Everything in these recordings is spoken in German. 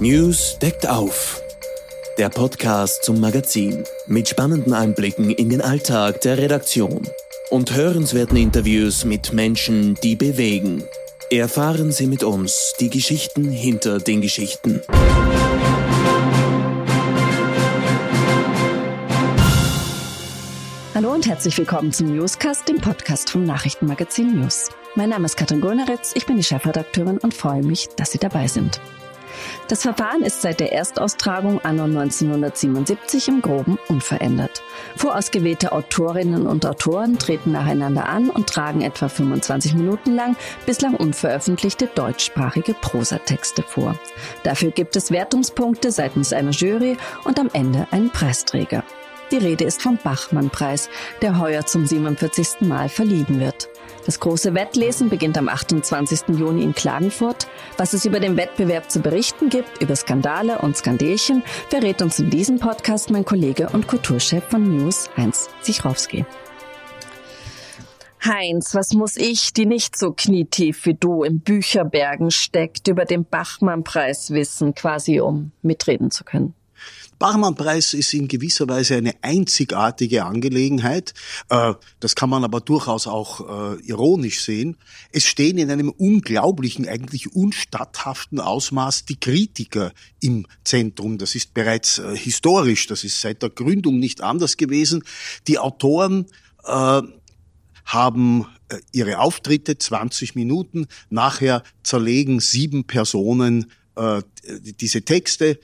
News deckt auf. Der Podcast zum Magazin mit spannenden Einblicken in den Alltag der Redaktion und hörenswerten Interviews mit Menschen, die bewegen. Erfahren Sie mit uns die Geschichten hinter den Geschichten. Hallo und herzlich willkommen zum Newscast, dem Podcast vom Nachrichtenmagazin News. Mein Name ist Katrin Gulneritz, ich bin die Chefredakteurin und freue mich, dass Sie dabei sind. Das Verfahren ist seit der Erstaustragung anno 1977 im Groben unverändert. Vorausgewählte Autorinnen und Autoren treten nacheinander an und tragen etwa 25 Minuten lang bislang unveröffentlichte deutschsprachige Prosatexte vor. Dafür gibt es Wertungspunkte seitens einer Jury und am Ende einen Preisträger. Die Rede ist vom Bachmann-Preis, der heuer zum 47. Mal verliehen wird. Das große Wettlesen beginnt am 28. Juni in Klagenfurt. Was es über den Wettbewerb zu berichten gibt, über Skandale und Skandelchen, verrät uns in diesem Podcast mein Kollege und Kulturchef von News, Heinz Sichrowski. Heinz, was muss ich, die nicht so knietief wie du im Bücherbergen steckt, über den Bachmann-Preis wissen, quasi um mitreden zu können? Bachmann-Preis ist in gewisser Weise eine einzigartige Angelegenheit. Äh, das kann man aber durchaus auch äh, ironisch sehen. Es stehen in einem unglaublichen, eigentlich unstatthaften Ausmaß die Kritiker im Zentrum. Das ist bereits äh, historisch. Das ist seit der Gründung nicht anders gewesen. Die Autoren haben ihre Auftritte 20 Minuten. Nachher zerlegen sieben Personen diese Texte.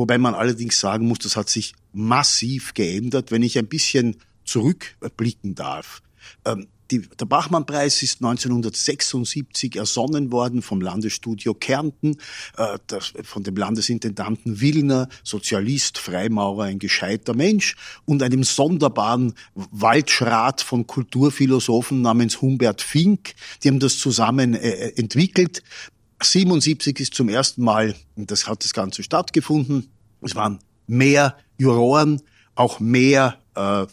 Wobei man allerdings sagen muss, das hat sich massiv geändert, wenn ich ein bisschen zurückblicken darf. Ähm, die, der Bachmann-Preis ist 1976 ersonnen worden vom Landesstudio Kärnten, äh, das, von dem Landesintendanten Willner, Sozialist, Freimaurer, ein gescheiter Mensch und einem sonderbaren Waldschrat von Kulturphilosophen namens Humbert Fink. Die haben das zusammen äh, entwickelt. 77 ist zum ersten Mal, und das hat das Ganze stattgefunden, es waren mehr Juroren, auch mehr äh,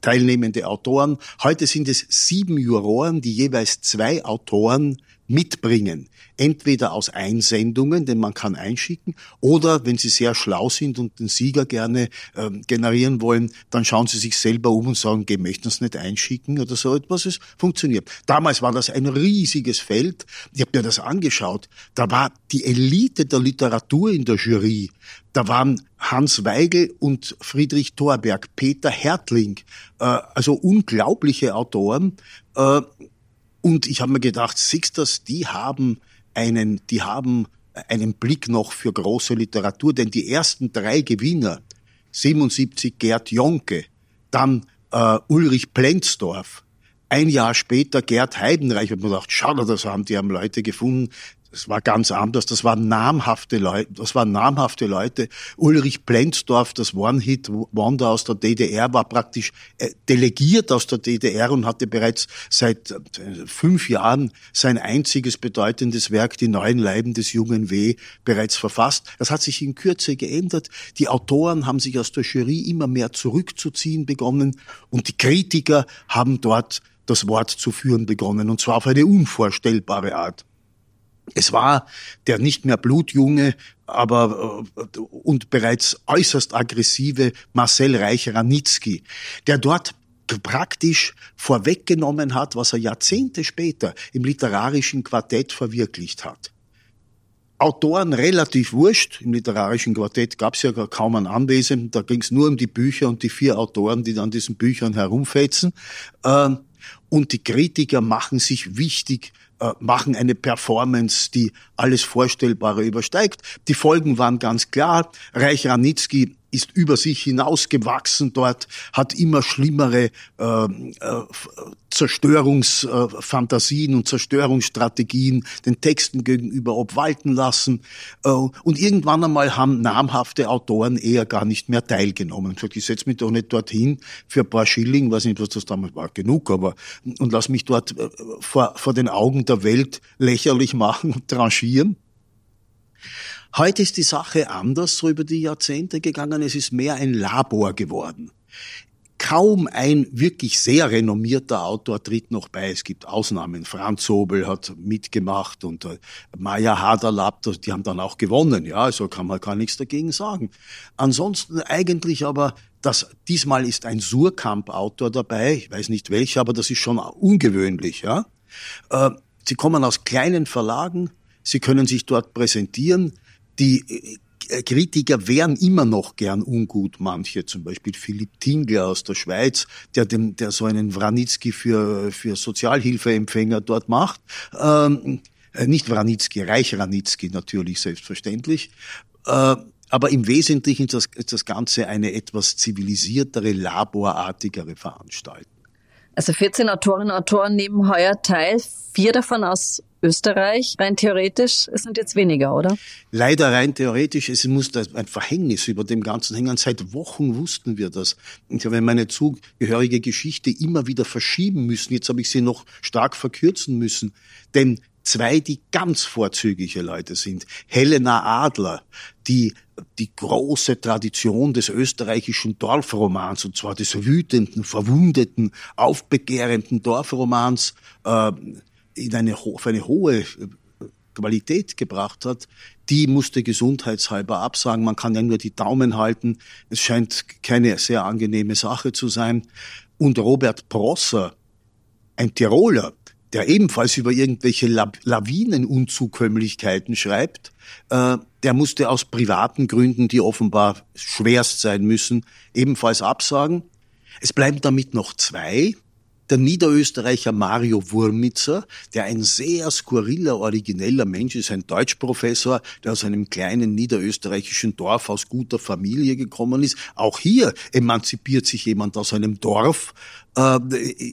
teilnehmende Autoren. Heute sind es sieben Juroren, die jeweils zwei Autoren mitbringen. Entweder aus Einsendungen, denn man kann einschicken, oder wenn Sie sehr schlau sind und den Sieger gerne äh, generieren wollen, dann schauen Sie sich selber um und sagen, okay, möchten es nicht einschicken oder so etwas. Es funktioniert. Damals war das ein riesiges Feld. Ich habe mir das angeschaut. Da war die Elite der Literatur in der Jury. Da waren Hans Weigel und Friedrich Thorberg, Peter Hertling, äh, also unglaubliche Autoren. Äh, und ich habe mir gedacht, Sixters, die haben einen, die haben einen Blick noch für große Literatur, denn die ersten drei Gewinner, 77 Gerd Jonke, dann äh, Ulrich Plenzdorf, ein Jahr später Gerd Heidenreich, ich habe mir gedacht, schau, das haben die haben Leute gefunden, das war ganz anders. Das waren namhafte Leute. Das waren namhafte Leute. Ulrich Plenzdorf, das One-Hit Wonder aus der DDR, war praktisch äh, delegiert aus der DDR und hatte bereits seit äh, fünf Jahren sein einziges bedeutendes Werk, die neuen Leiben des jungen W, bereits verfasst. Das hat sich in Kürze geändert. Die Autoren haben sich aus der Jury immer mehr zurückzuziehen begonnen und die Kritiker haben dort das Wort zu führen begonnen, und zwar auf eine unvorstellbare Art. Es war der nicht mehr blutjunge, aber äh, und bereits äußerst aggressive Marcel Reich-Ranitzky, der dort praktisch vorweggenommen hat, was er Jahrzehnte später im literarischen Quartett verwirklicht hat. Autoren relativ wurscht. Im literarischen Quartett gab es ja kaum einen Anwesenden. Da ging es nur um die Bücher und die vier Autoren, die an diesen Büchern herumfetzen. Ähm, und die Kritiker machen sich wichtig machen eine Performance, die alles Vorstellbare übersteigt. Die Folgen waren ganz klar. Reich Ranitzky ist über sich hinausgewachsen dort, hat immer schlimmere äh, äh, Zerstörungsfantasien und Zerstörungsstrategien den Texten gegenüber obwalten lassen. Äh, und irgendwann einmal haben namhafte Autoren eher gar nicht mehr teilgenommen. Ich, ich setze mich doch nicht dorthin für ein paar Schilling, weiß nicht, was das damals war, genug, aber und lass mich dort äh, vor, vor den Augen der Welt lächerlich machen und tranchieren. Heute ist die Sache anders, so über die Jahrzehnte gegangen. Es ist mehr ein Labor geworden. kaum ein wirklich sehr renommierter Autor tritt noch bei. Es gibt Ausnahmen. Franz Sobel hat mitgemacht und äh, Maya Haderlapp, die haben dann auch gewonnen. Ja, also kann man gar nichts dagegen sagen. Ansonsten eigentlich aber das, diesmal ist ein Surkamp-Autor dabei. Ich weiß nicht welcher, aber das ist schon ungewöhnlich. Ja, äh, sie kommen aus kleinen Verlagen. Sie können sich dort präsentieren. Die äh, Kritiker wären immer noch gern ungut, manche, zum Beispiel Philipp Tingler aus der Schweiz, der, dem, der so einen Wranitzky für, für Sozialhilfeempfänger dort macht. Ähm, äh, nicht Wranitzky, Reich Wranitzky natürlich, selbstverständlich. Äh, aber im Wesentlichen ist das, ist das Ganze eine etwas zivilisiertere, laborartigere Veranstaltung. Also 14 Autorinnen und Autoren nehmen heuer teil, vier davon aus Österreich. Rein theoretisch es sind jetzt weniger, oder? Leider rein theoretisch. Es muss ein Verhängnis über dem Ganzen hängen. Seit Wochen wussten wir das. Ich habe meine zugehörige Geschichte immer wieder verschieben müssen. Jetzt habe ich sie noch stark verkürzen müssen. Denn zwei, die ganz vorzügliche Leute sind. Helena Adler, die die große Tradition des österreichischen Dorfromans, und zwar des wütenden, verwundeten, aufbegehrenden Dorfromans, äh, in eine, auf eine hohe äh, Qualität gebracht hat, die musste gesundheitshalber absagen. Man kann ja nur die Daumen halten. Es scheint keine sehr angenehme Sache zu sein. Und Robert Prosser, ein Tiroler, der ebenfalls über irgendwelche Lawinenunzukömmlichkeiten schreibt, äh, der musste aus privaten Gründen, die offenbar schwerst sein müssen, ebenfalls absagen. Es bleiben damit noch zwei. Der Niederösterreicher Mario Wurmitzer, der ein sehr skurriler, origineller Mensch ist, ein Deutschprofessor, der aus einem kleinen niederösterreichischen Dorf aus guter Familie gekommen ist. Auch hier emanzipiert sich jemand aus einem Dorf. Äh,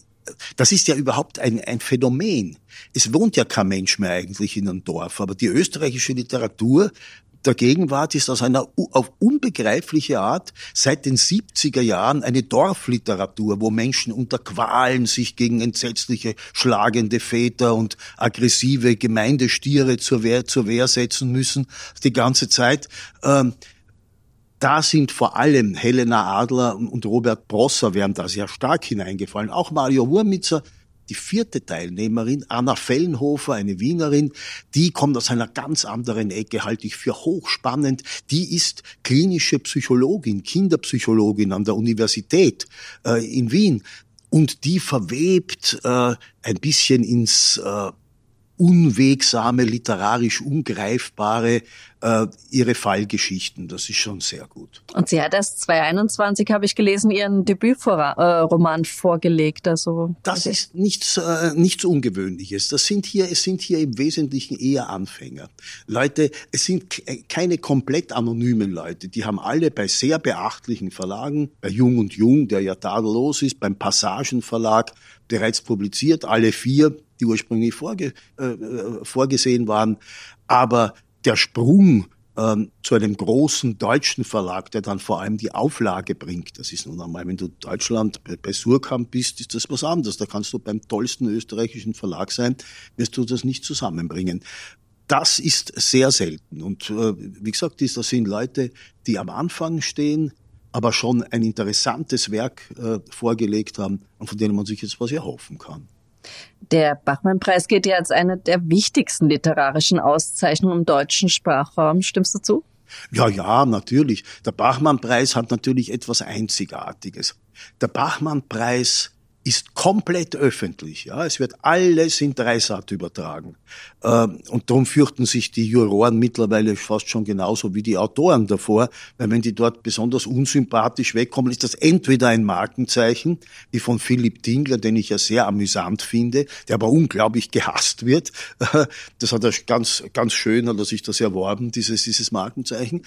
das ist ja überhaupt ein, ein Phänomen. Es wohnt ja kein Mensch mehr eigentlich in einem Dorf, aber die österreichische Literatur der Gegenwart ist aus einer auf unbegreifliche Art seit den 70er Jahren eine Dorfliteratur, wo Menschen unter Qualen sich gegen entsetzliche schlagende Väter und aggressive Gemeindestiere zur Wehr, zur Wehr setzen müssen, die ganze Zeit. Ähm, da sind vor allem Helena Adler und Robert Prosser wären da sehr stark hineingefallen. Auch Mario Wurmitzer, die vierte Teilnehmerin, Anna Fellenhofer, eine Wienerin, die kommt aus einer ganz anderen Ecke, halte ich für hochspannend. Die ist klinische Psychologin, Kinderpsychologin an der Universität äh, in Wien. Und die verwebt äh, ein bisschen ins äh, unwegsame, literarisch ungreifbare äh, ihre Fallgeschichten. Das ist schon sehr gut. Und sie hat erst 2021, habe ich gelesen, ihren Debütroman vorgelegt. Also das ist nichts, äh, nichts Ungewöhnliches. Das sind hier, es sind hier im Wesentlichen eher Anfänger. Leute, es sind keine komplett anonymen Leute. Die haben alle bei sehr beachtlichen Verlagen, bei Jung und Jung, der ja tadellos ist, beim Passagenverlag bereits publiziert, alle vier die ursprünglich vorge äh, äh, vorgesehen waren. Aber der Sprung ähm, zu einem großen deutschen Verlag, der dann vor allem die Auflage bringt. Das ist nun einmal, wenn du Deutschland bei, bei Surkamp bist, ist das was anderes. Da kannst du beim tollsten österreichischen Verlag sein, wirst du das nicht zusammenbringen. Das ist sehr selten. Und äh, wie gesagt, das sind Leute, die am Anfang stehen, aber schon ein interessantes Werk äh, vorgelegt haben und von denen man sich jetzt was erhoffen kann. Der Bachmann-Preis gilt ja als eine der wichtigsten literarischen Auszeichnungen im deutschen Sprachraum. Stimmst du zu? Ja, ja, natürlich. Der Bachmann-Preis hat natürlich etwas Einzigartiges. Der Bachmann-Preis ist komplett öffentlich. Ja, es wird alles in Dreisat übertragen. Ähm, und darum fürchten sich die Juroren mittlerweile fast schon genauso wie die Autoren davor, weil wenn die dort besonders unsympathisch wegkommen, ist das entweder ein Markenzeichen, wie von Philipp Tingler, den ich ja sehr amüsant finde, der aber unglaublich gehasst wird. Das hat er ganz, ganz schön, hat er sich das erworben, dieses, dieses Markenzeichen.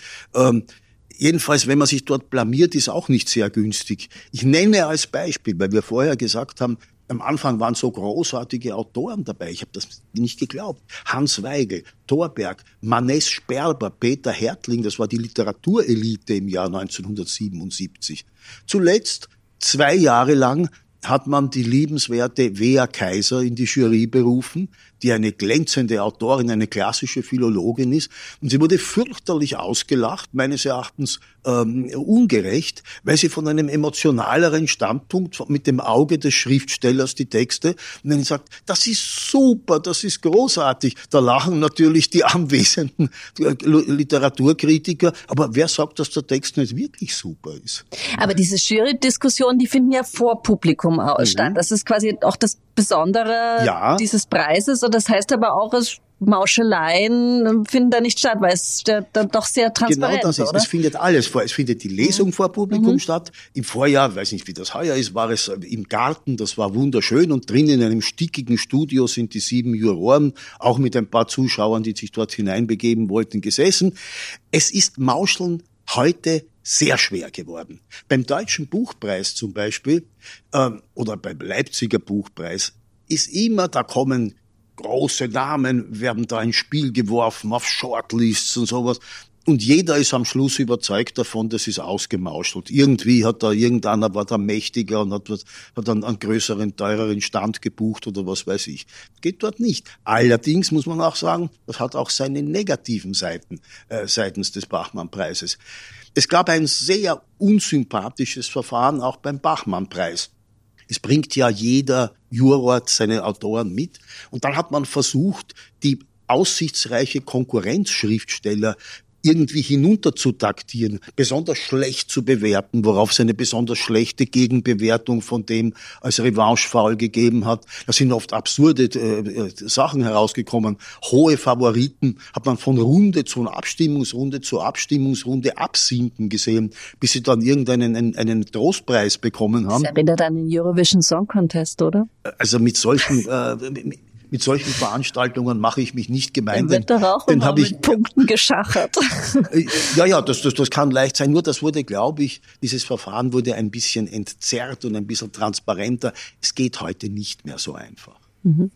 Jedenfalls, wenn man sich dort blamiert, ist auch nicht sehr günstig. Ich nenne als Beispiel, weil wir vorher gesagt haben, am Anfang waren so großartige Autoren dabei. Ich habe das nicht geglaubt. Hans Weigel, Thorberg, Manes Sperber, Peter Hertling, das war die Literaturelite im Jahr 1977. Zuletzt, zwei Jahre lang, hat man die liebenswerte Wea Kaiser in die Jury berufen, die eine glänzende Autorin, eine klassische Philologin ist. Und sie wurde fürchterlich ausgelacht, meines Erachtens ähm, ungerecht, weil sie von einem emotionaleren Standpunkt mit dem Auge des Schriftstellers die Texte und dann sagt, das ist super, das ist großartig. Da lachen natürlich die anwesenden Literaturkritiker, aber wer sagt, dass der Text nicht wirklich super ist? Aber diese Jury-Diskussionen, die finden ja vor Publikum mhm. statt. Das ist quasi auch das Besondere ja. dieses Preises das heißt aber auch, es Mauscheleien finden da nicht statt, weil es dann doch sehr transparent ist. Genau das ist. Oder? Es findet alles vor. Es findet die Lesung mhm. vor Publikum mhm. statt. Im Vorjahr, weiß nicht, wie das heuer ist, war es im Garten. Das war wunderschön und drin in einem stickigen Studio sind die sieben Juroren, auch mit ein paar Zuschauern, die sich dort hineinbegeben wollten, gesessen. Es ist Mauscheln heute sehr schwer geworden. Beim Deutschen Buchpreis zum Beispiel ähm, oder beim Leipziger Buchpreis ist immer, da kommen große Namen werden da ins Spiel geworfen, auf Shortlists und sowas. Und jeder ist am Schluss überzeugt davon, das ist ausgemauschelt. Irgendwie hat da irgendeiner war da mächtiger und hat, hat einen, einen größeren, teureren Stand gebucht oder was weiß ich. Geht dort nicht. Allerdings muss man auch sagen, das hat auch seine negativen Seiten äh, seitens des Bachmann-Preises. Es gab ein sehr unsympathisches Verfahren auch beim Bachmann-Preis. Es bringt ja jeder Juror seine Autoren mit. Und dann hat man versucht, die aussichtsreiche Konkurrenzschriftsteller irgendwie hinunter zu taktieren, besonders schlecht zu bewerten, worauf es eine besonders schlechte Gegenbewertung von dem als Revanche-Foul gegeben hat. Da sind oft absurde äh, äh, Sachen herausgekommen. Hohe Favoriten hat man von Runde zu Abstimmungsrunde zu Abstimmungsrunde absinken gesehen, bis sie dann irgendeinen einen, einen Trostpreis bekommen haben. Das erinnert an den Eurovision Song Contest, oder? Also mit solchen äh, mit solchen Veranstaltungen mache ich mich nicht gemein. Dann wird doch auch den immer ich, mit Punkten geschachert. Äh, ja, ja, das, das, das kann leicht sein. Nur das wurde, glaube ich, dieses Verfahren wurde ein bisschen entzerrt und ein bisschen transparenter. Es geht heute nicht mehr so einfach. Mhm.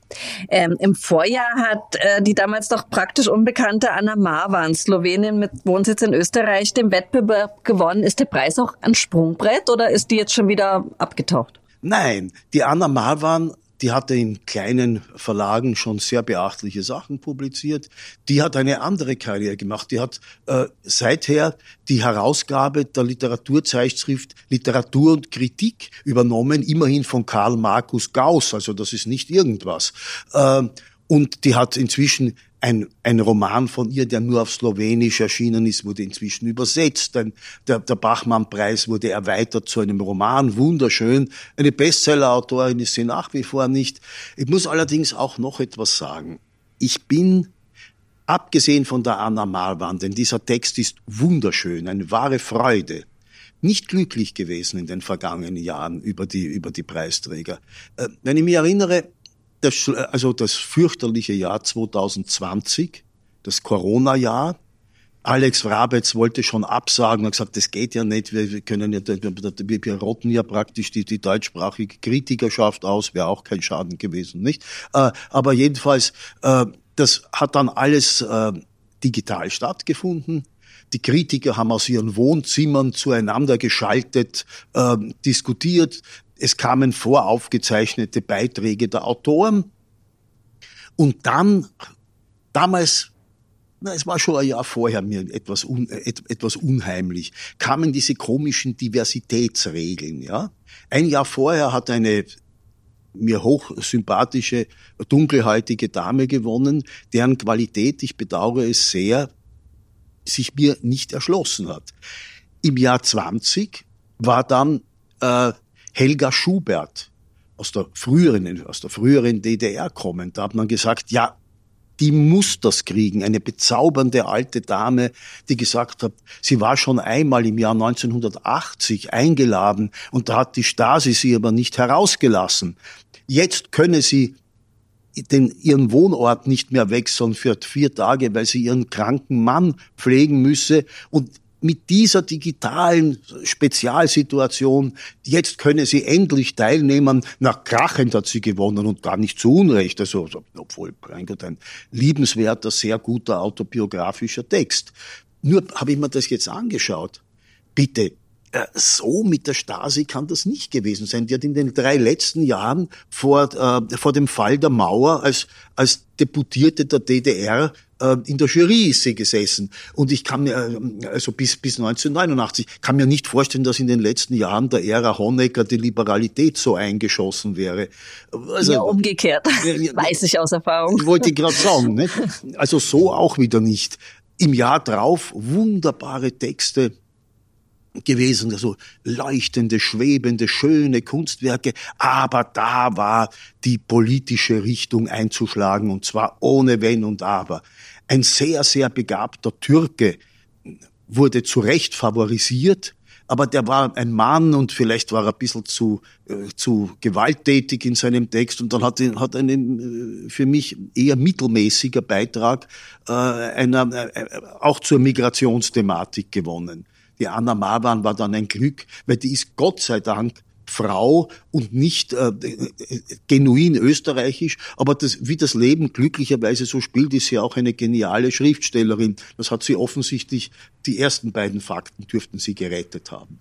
Ähm, Im Vorjahr hat äh, die damals doch praktisch unbekannte Anna Marwan, Slowenin mit Wohnsitz in Österreich, den Wettbewerb gewonnen. Ist der Preis auch ein Sprungbrett oder ist die jetzt schon wieder abgetaucht? Nein, die Anna Marwan die hatte in kleinen Verlagen schon sehr beachtliche Sachen publiziert. Die hat eine andere Karriere gemacht. Die hat äh, seither die Herausgabe der Literaturzeitschrift Literatur und Kritik übernommen, immerhin von Karl Markus Gauss. Also das ist nicht irgendwas. Äh, und die hat inzwischen ein, ein Roman von ihr, der nur auf Slowenisch erschienen ist, wurde inzwischen übersetzt. Ein, der, der Bachmann-Preis wurde erweitert zu einem Roman, wunderschön. Eine Bestseller-Autorin ist sie nach wie vor nicht. Ich muss allerdings auch noch etwas sagen. Ich bin, abgesehen von der Anna Marwan, denn dieser Text ist wunderschön, eine wahre Freude, nicht glücklich gewesen in den vergangenen Jahren über die, über die Preisträger. Äh, wenn ich mich erinnere, das, also das fürchterliche Jahr 2020, das Corona-Jahr. Alex Wrabetz wollte schon absagen und gesagt, das geht ja nicht, wir können ja, wir, wir rotten ja praktisch die, die deutschsprachige Kritikerschaft aus, wäre auch kein Schaden gewesen, nicht? Äh, aber jedenfalls, äh, das hat dann alles äh, digital stattgefunden. Die Kritiker haben aus ihren Wohnzimmern zueinander geschaltet, äh, diskutiert. Es kamen voraufgezeichnete Beiträge der Autoren. Und dann, damals, na, es war schon ein Jahr vorher mir etwas, un, etwas unheimlich, kamen diese komischen Diversitätsregeln, ja. Ein Jahr vorher hat eine mir hochsympathische, dunkelhäutige Dame gewonnen, deren Qualität, ich bedauere es sehr, sich mir nicht erschlossen hat. Im Jahr 20 war dann äh, Helga Schubert aus der früheren, aus der früheren DDR kommend, da hat man gesagt, ja, die muss das kriegen. Eine bezaubernde alte Dame, die gesagt hat, sie war schon einmal im Jahr 1980 eingeladen und da hat die Stasi sie aber nicht herausgelassen. Jetzt könne sie den, ihren Wohnort nicht mehr wechseln für vier Tage, weil sie ihren kranken Mann pflegen müsse und mit dieser digitalen Spezialsituation, jetzt könne sie endlich teilnehmen. Nach krachend hat sie gewonnen und gar nicht zu Unrecht. Also, obwohl, mein Gott, ein liebenswerter, sehr guter autobiografischer Text. Nur habe ich mir das jetzt angeschaut. Bitte, so mit der Stasi kann das nicht gewesen sein. Die hat in den drei letzten Jahren vor, äh, vor dem Fall der Mauer als, als Deputierte der DDR äh, in der Jury ist sie gesessen. Und ich kann mir, äh, also bis, bis 1989, kann mir nicht vorstellen, dass in den letzten Jahren der Ära Honecker die Liberalität so eingeschossen wäre. Also, ja, umgekehrt. Weiß ich aus Erfahrung. Wollte ich gerade sagen. Nicht? Also so auch wieder nicht. Im Jahr drauf wunderbare Texte gewesen, also leuchtende, schwebende, schöne Kunstwerke, aber da war die politische Richtung einzuschlagen und zwar ohne Wenn und Aber. Ein sehr, sehr begabter Türke wurde zu Recht favorisiert, aber der war ein Mann und vielleicht war er ein bisschen zu, äh, zu gewalttätig in seinem Text und dann hat, er hat einen äh, für mich eher mittelmäßiger Beitrag äh, einer, äh, auch zur Migrationsthematik gewonnen. Die Anna Marwan war dann ein Glück, weil die ist Gott sei Dank Frau und nicht äh, genuin österreichisch, aber das, wie das Leben glücklicherweise so spielt, ist sie auch eine geniale Schriftstellerin. Das hat sie offensichtlich, die ersten beiden Fakten dürften sie gerettet haben.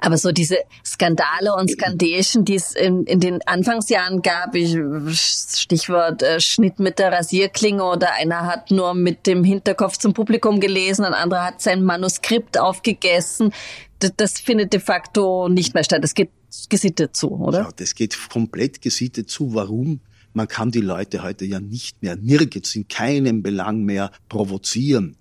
Aber so diese Skandale und Skandation, die es in, in den Anfangsjahren gab, ich, Stichwort äh, Schnitt mit der Rasierklinge oder einer hat nur mit dem Hinterkopf zum Publikum gelesen, ein anderer hat sein Manuskript aufgegessen. Das, das findet de facto nicht mehr statt. Das geht gesittet zu, oder? Ja, das geht komplett gesittet zu. Warum? Man kann die Leute heute ja nicht mehr, nirgends, in keinem Belang mehr provozieren.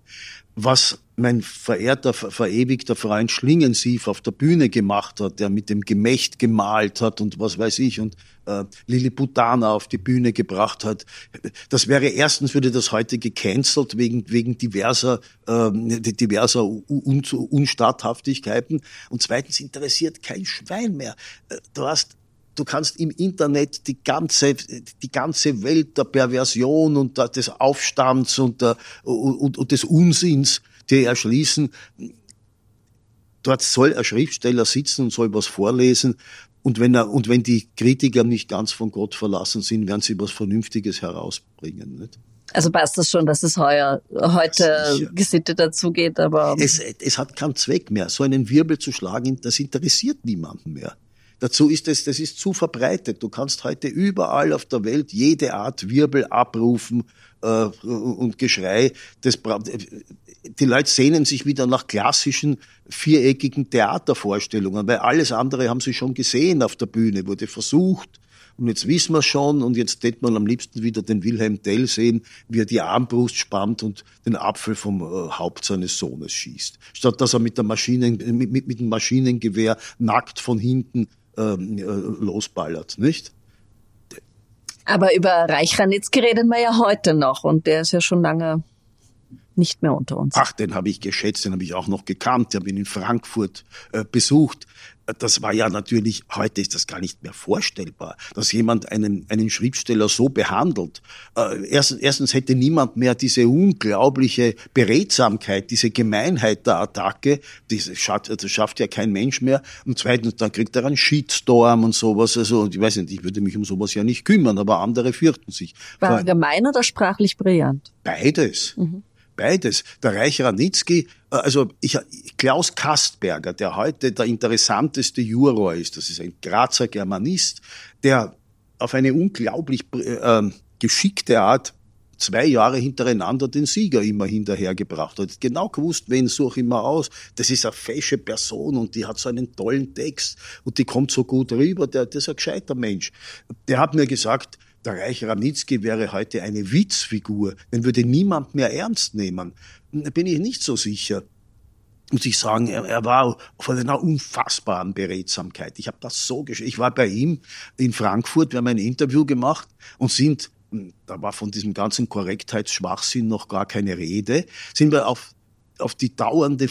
Was mein verehrter, verewigter Freund Schlingensief auf der Bühne gemacht hat, der mit dem Gemächt gemalt hat und was weiß ich und äh, Lilliputana auf die Bühne gebracht hat. Das wäre erstens würde das heute gecancelt wegen wegen diverser äh, diverser Un Unstatthaftigkeiten und zweitens interessiert kein Schwein mehr. Äh, du hast du kannst im Internet die ganze, die ganze Welt der Perversion und des Aufstands und, der, und, und des Unsinns dir erschließen. Dort soll ein Schriftsteller sitzen und soll was vorlesen. Und wenn er, und wenn die Kritiker nicht ganz von Gott verlassen sind, werden sie was Vernünftiges herausbringen, nicht? Also passt das schon, dass es heuer, heute gesittet dazugeht, aber. Es, es hat keinen Zweck mehr. So einen Wirbel zu schlagen, das interessiert niemanden mehr. Dazu ist es, das ist zu verbreitet. Du kannst heute überall auf der Welt jede Art Wirbel abrufen äh, und Geschrei. Das, die Leute sehnen sich wieder nach klassischen viereckigen Theatervorstellungen, weil alles andere haben sie schon gesehen auf der Bühne, wurde versucht. Und jetzt wissen wir schon, und jetzt tät man am liebsten wieder den Wilhelm Tell sehen, wie er die Armbrust spannt und den Apfel vom äh, Haupt seines Sohnes schießt. Statt dass er mit, der Maschinen, mit, mit, mit dem Maschinengewehr nackt von hinten ähm, äh, losballert, nicht? Aber über Reich Ranitzky reden wir ja heute noch und der ist ja schon lange nicht mehr unter uns. Ach, den habe ich geschätzt, den habe ich auch noch gekannt, den habe ich in Frankfurt äh, besucht. Das war ja natürlich, heute ist das gar nicht mehr vorstellbar, dass jemand einen, einen Schriftsteller so behandelt. Äh, erstens, erstens hätte niemand mehr diese unglaubliche Beredsamkeit, diese Gemeinheit der Attacke, das schafft, das schafft ja kein Mensch mehr. Und zweitens, dann kriegt er einen Shitstorm und sowas. Also, ich weiß nicht, ich würde mich um sowas ja nicht kümmern, aber andere fürchten sich. War er gemein oder sprachlich brillant? Beides. Mhm. Beides. Der Reich Ranitzky, äh, also ich, Klaus Kastberger, der heute der interessanteste Juror ist, das ist ein Grazer Germanist, der auf eine unglaublich äh, geschickte Art zwei Jahre hintereinander den Sieger immer hinterhergebracht hat. Genau gewusst, wen suche ich mal aus. Das ist eine fesche Person und die hat so einen tollen Text und die kommt so gut rüber. Der, das ist ein gescheiter Mensch. Der hat mir gesagt, der Reich Ranitzky wäre heute eine Witzfigur, den würde niemand mehr ernst nehmen. Da bin ich nicht so sicher. Muss ich sagen, er, er war von einer unfassbaren Beredsamkeit. Ich habe das so gesch Ich war bei ihm in Frankfurt, wir haben ein Interview gemacht und sind, da war von diesem ganzen Korrektheitsschwachsinn noch gar keine Rede, sind wir auf auf die dauernde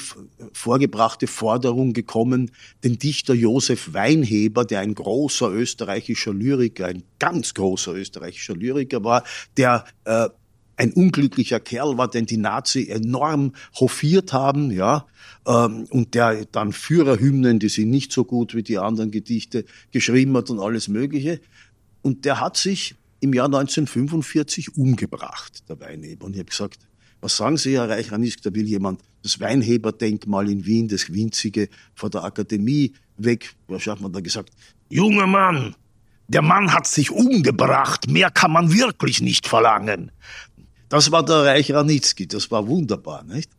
vorgebrachte Forderung gekommen, den Dichter Josef Weinheber, der ein großer österreichischer Lyriker, ein ganz großer österreichischer Lyriker war, der äh, ein unglücklicher Kerl war, den die Nazi enorm hofiert haben, ja, ähm, und der dann Führerhymnen, die sind nicht so gut wie die anderen Gedichte, geschrieben hat und alles Mögliche. Und der hat sich im Jahr 1945 umgebracht, der Weinheber. Und ich habe gesagt, Was sagen Sie, Herr Reich-Ranitzky? Da will jemand das Weinheberdenkmal in Wien, das winzige, vor der Akademie weg. Was hat man da gesagt? Junger Mann, der Mann hat sich umgebracht. Mehr kann man wirklich nicht verlangen. Das war der Reich Ranitzky. Das war wunderbar, nicht?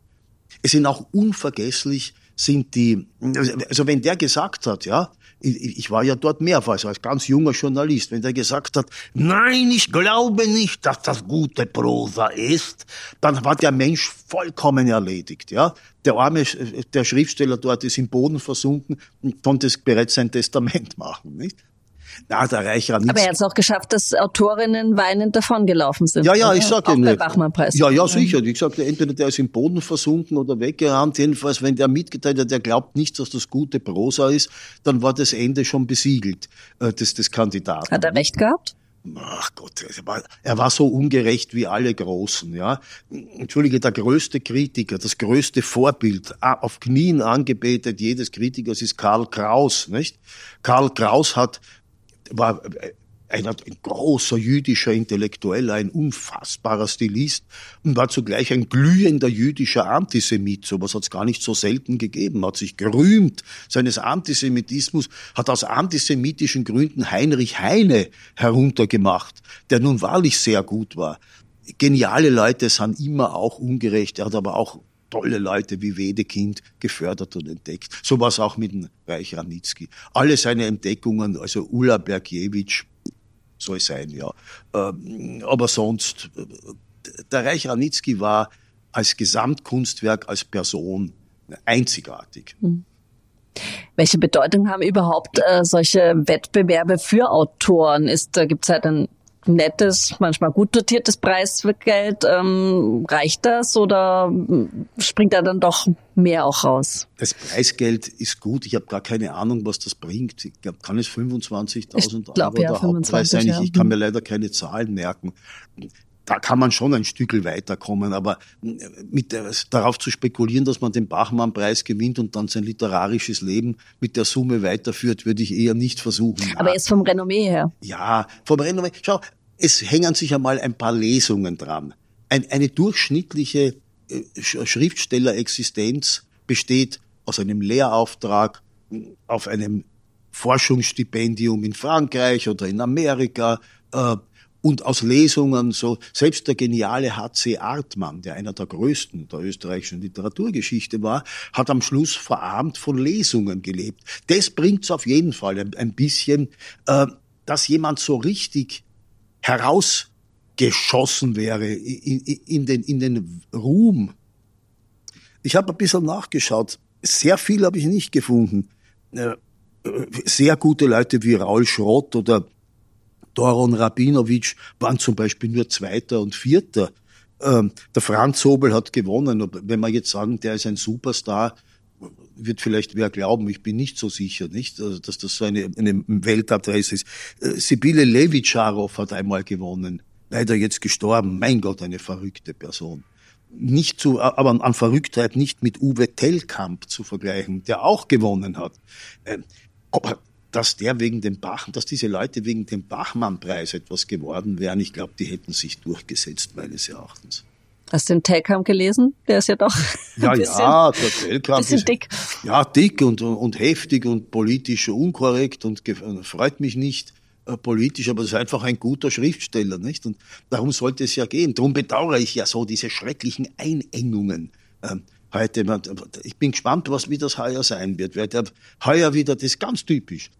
Es sind auch unvergesslich sind die, also wenn der gesagt hat, ja, ich war ja dort mehrfach als ganz junger Journalist, wenn der gesagt hat, nein, ich glaube nicht, dass das gute Prosa ist, dann war der Mensch vollkommen erledigt, ja. Der arme, der Schriftsteller dort ist im Boden versunken und konnte bereits sein Testament machen, nicht? Na, der Reicher nicht. Aber er hat es auch geschafft, dass Autorinnen weinend davongelaufen sind. Ja, ja, ich sag ja nicht. Bachmann-Preis. Ja, ja, sicher. Wie gesagt, entweder der ist im Boden versunken oder weggerannt. Jedenfalls, wenn der mitgeteilt hat, der glaubt nicht, dass das gute Prosa ist, dann war das Ende schon besiegelt, äh, des, des Kandidaten. Hat er recht gehabt? Ach Gott, er war, er war so ungerecht wie alle Großen, ja. Entschuldige, der größte Kritiker, das größte Vorbild, auf Knien angebetet jedes Kritikers ist Karl Kraus, nicht? Karl Kraus hat war äh, ein, ein großer jüdischer Intellektueller, ein unfassbarer Stilist und war zugleich ein glühender jüdischer Antisemit. So was hat es gar nicht so selten gegeben. Hat sich gerühmt seines Antisemitismus, hat aus antisemitischen Gründen Heinrich Heine heruntergemacht, der nun wahrlich sehr gut war. Geniale Leute sind immer auch ungerecht. Er hat aber auch tolle Leute wie Wedekind gefördert und entdeckt. So war es auch mit dem Reich Ranitzky. Alle seine Entdeckungen, also Ulla Bergiewicz, soll sein, ja. Ähm, aber sonst, der Reich Ranitzky war als Gesamtkunstwerk, als Person einzigartig. Mhm. Welche Bedeutung haben überhaupt äh, solche Wettbewerbe für Autoren? Ist, da gibt es halt ein nettes, manchmal gut dotiertes Preisgeld. Ähm, reicht das oder springt da dann doch mehr auch raus? Das Preisgeld ist gut. Ich habe gar keine Ahnung, was das bringt. Ich glaub, kann es 25.000 Euro ja, der Hauptpreis sein? Ich, ich kann mir leider keine Zahlen merken da kann man schon ein Stück weiterkommen, aber mit der, darauf zu spekulieren, dass man den Bachmann-Preis gewinnt und dann sein literarisches Leben mit der Summe weiterführt, würde ich eher nicht versuchen. Aber jetzt vom Renommee her. Ja, vom Renommee. Schau, es hängen sich einmal ein paar Lesungen dran. Ein, eine durchschnittliche äh, Schriftstellerexistenz besteht aus einem Lehrauftrag, auf einem Forschungsstipendium in Frankreich oder in Amerika, äh, und aus Lesungen so, selbst der geniale H.C. Artmann, der einer der größten der österreichischen Literaturgeschichte war, hat am Schluss verarmt von Lesungen gelebt. Das bringt's auf jeden Fall ein, ein bisschen, äh, dass jemand so richtig herausgeschossen wäre in, in, den, in den Ruhm. Ich habe ein bisschen nachgeschaut. Sehr viel habe ich nicht gefunden. Äh, sehr gute Leute wie Raul Schrott oder Doron Rabinovic waren zum Beispiel nur Zweiter und Vierter. Ähm, der Franz Sobel hat gewonnen. Wenn wir jetzt sagen, der ist ein Superstar, wird vielleicht wer glauben, ich bin nicht so sicher, nicht, also, dass das so eine, eine Weltadresse ist. Äh, Sibylle Levitscharow hat einmal gewonnen, leider jetzt gestorben. Mein Gott, eine verrückte Person. Nicht zu, aber an Verrücktheit nicht mit Uwe Tellkamp zu vergleichen, der auch gewonnen hat. Äh, aber dass der wegen dem Bach, dass diese Leute wegen dem Bachmann-Preis etwas geworden wären, ich glaube, die hätten sich durchgesetzt, meines Erachtens. Hast du den Telkamp gelesen? Der ist ja doch ja, bisschen, ja, der Telkamp bisschen ist dick. Ja, dick und, und heftig und politisch unkorrekt und freut mich nicht äh, politisch, aber es ist einfach ein guter Schriftsteller, nicht? Und darum sollte es ja gehen. Darum bedauere ich ja so diese schrecklichen Einengungen. Ähm, heute, ich bin gespannt, was wie das heuer sein wird, weil der heuer wieder, das ist ganz typisch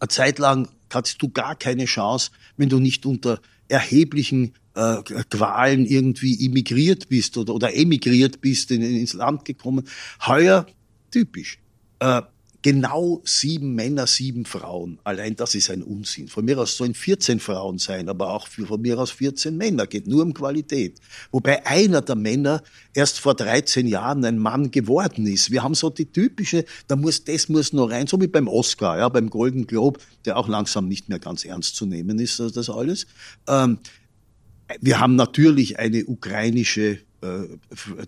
eine Zeit lang hattest du gar keine Chance, wenn du nicht unter erheblichen äh, Qualen irgendwie immigriert bist oder, oder emigriert bist, in, ins Land gekommen. Heuer typisch. Äh, genau sieben Männer, sieben Frauen. Allein das ist ein Unsinn. Von mir aus sollen 14 Frauen sein, aber auch von mir aus 14 Männer. Geht nur um Qualität. Wobei einer der Männer erst vor 13 Jahren ein Mann geworden ist. Wir haben so die typische, da muss, das muss noch rein, so wie beim Oscar, ja, beim Golden Globe, der auch langsam nicht mehr ganz ernst zu nehmen ist, das alles. Ähm, wir haben natürlich eine ukrainische äh,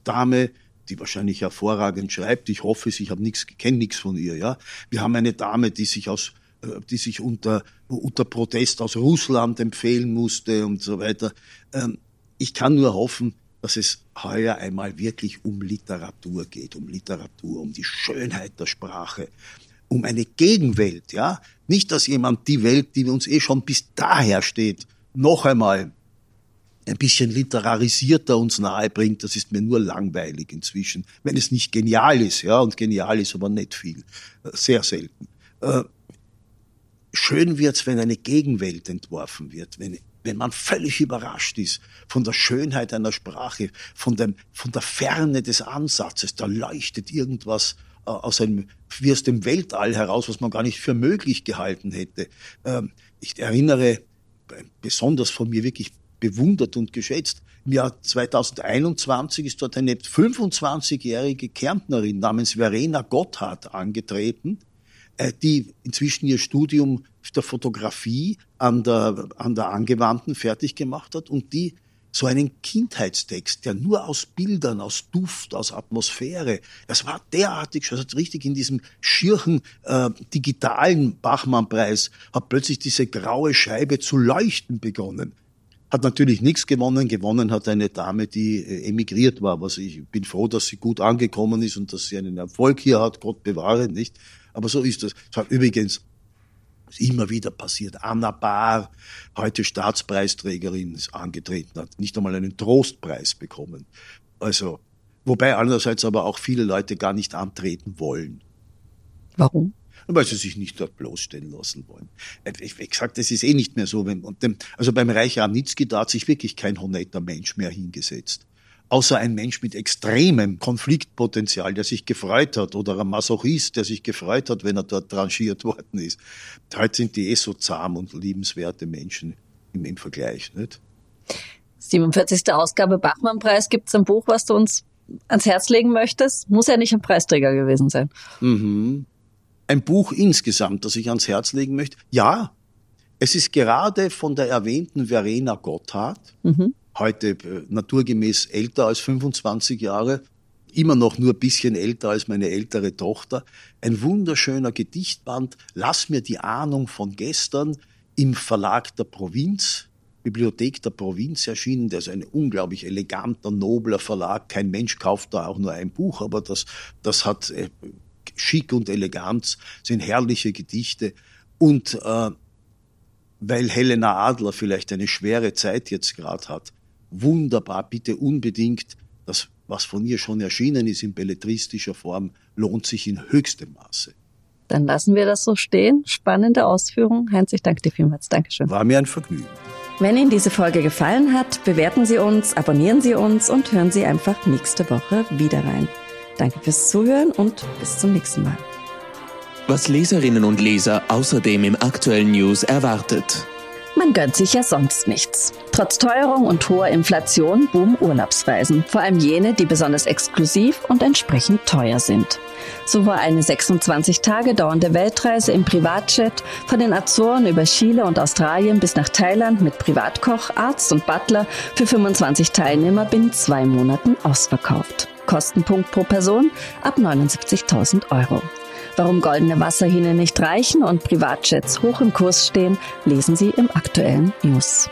Dame, die wahrscheinlich hervorragend schreibt. Ich hoffe es, ich habe nichts, kenne nichts von ihr. Ja, wir haben eine Dame, die sich aus, äh, die sich unter unter Protest aus Russland empfehlen musste und so weiter. Ähm, ich kann nur hoffen, dass es heuer einmal wirklich um Literatur geht, um Literatur, um die Schönheit der Sprache, um eine Gegenwelt, ja. Nicht, dass jemand die Welt, die uns eh schon bis daher steht, noch einmal ein bisschen literarisierter uns nahe bringt, das ist mir nur langweilig inzwischen, wenn es nicht genial ist, ja, und genial ist aber nicht viel, sehr selten. Äh, schön wird's, wenn eine Gegenwelt entworfen wird, wenn, wenn man völlig überrascht ist von der Schönheit einer Sprache, von dem, von der Ferne des Ansatzes, da leuchtet irgendwas äh, aus einem, wie aus dem Weltall heraus, was man gar nicht für möglich gehalten hätte. Ähm, ich erinnere besonders von mir wirklich bewundert und geschätzt. Im Jahr 2021 ist dort eine 25-jährige Kärntnerin namens Verena Gotthard angetreten, äh, die inzwischen ihr Studium der Fotografie an der, an der Angewandten fertig gemacht hat und die so einen Kindheitstext, der nur aus Bildern, aus Duft, aus Atmosphäre, das war derartig, also richtig in diesem schirchen äh, digitalen Bachmann-Preis, hat plötzlich diese graue Scheibe zu leuchten begonnen. Hat natürlich nichts gewonnen. Gewonnen hat eine Dame, die äh, emigriert war. Was ich bin froh, dass sie gut angekommen ist und dass sie einen Erfolg hier hat. Gott bewahre, nicht? Aber so ist das. das übrigens immer wieder passiert. Anna Bahr, heute Staatspreisträgerin, ist angetreten, hat nicht einmal einen Trostpreis bekommen. Also, wobei andererseits aber auch viele Leute gar nicht antreten wollen. Warum? Weil sie sich nicht dort bloßstellen lassen wollen. Ich, wie gesagt, das ist eh nicht mehr so. Wenn, und dem, also beim Reich Ranitzky, da hat sich wirklich kein honetter Mensch mehr hingesetzt. Außer ein Mensch mit extremem Konfliktpotenzial, der sich gefreut hat, oder ein Masochist, der sich gefreut hat, wenn er dort tranchiert worden ist. Heute sind die eh so zahm und liebenswerte Menschen im, im Vergleich. Nicht? 47. Ausgabe Bachmann-Preis. Gibt es ein Buch, was du uns ans Herz legen möchtest? Muss ja nicht ein Preisträger gewesen sein. Mhm ein Buch insgesamt, das ich ans Herz legen möchte. Ja, es ist gerade von der erwähnten Verena Gotthard, mhm. heute äh, naturgemäß älter als 25 Jahre, immer noch nur ein bisschen älter als meine ältere Tochter, ein wunderschöner Gedichtband, Lass mir die Ahnung von gestern im Verlag der Provinz, Bibliothek der Provinz erschienen, der ist ein unglaublich eleganter, nobler Verlag. Kein Mensch kauft da auch nur ein Buch, aber das, das hat Schick und Eleganz, sind herrliche Gedichte. Und äh, weil Helena Adler vielleicht eine schwere Zeit jetzt gerade hat, wunderbar, bitte unbedingt, das, was von ihr schon erschienen ist in belletristischer Form, lohnt sich in höchstem Maße. Dann lassen wir das so stehen. Spannende Ausführung. Heinz, ich danke dir vielmals. Dankeschön. War mir ein Vergnügen. Wenn Ihnen diese Folge gefallen hat, bewerten Sie uns, abonnieren Sie uns und hören Sie einfach nächste Woche wieder rein. Danke fürs Zuhören und bis zum nächsten Mal. Was Leserinnen und Leser außerdem im aktuellen News erwartet. Man gönnt sich ja sonst nichts. Trotz Teuerung und hoher Inflation boomen Urlaubsreisen, vor allem jene, die besonders exklusiv und entsprechend teuer sind. So war eine 26 Tage dauernde Weltreise im Privatjet von den Azoren über Chile und Australien bis nach Thailand mit Privatkoch, Arzt und Butler für 25 Teilnehmer binnen zwei Monaten ausverkauft. Kostenpunkt pro Person ab 79.000 Euro. Warum goldene Wasserhähne nicht reichen und Privatjets hoch im Kurs stehen, lesen Sie im aktuellen News.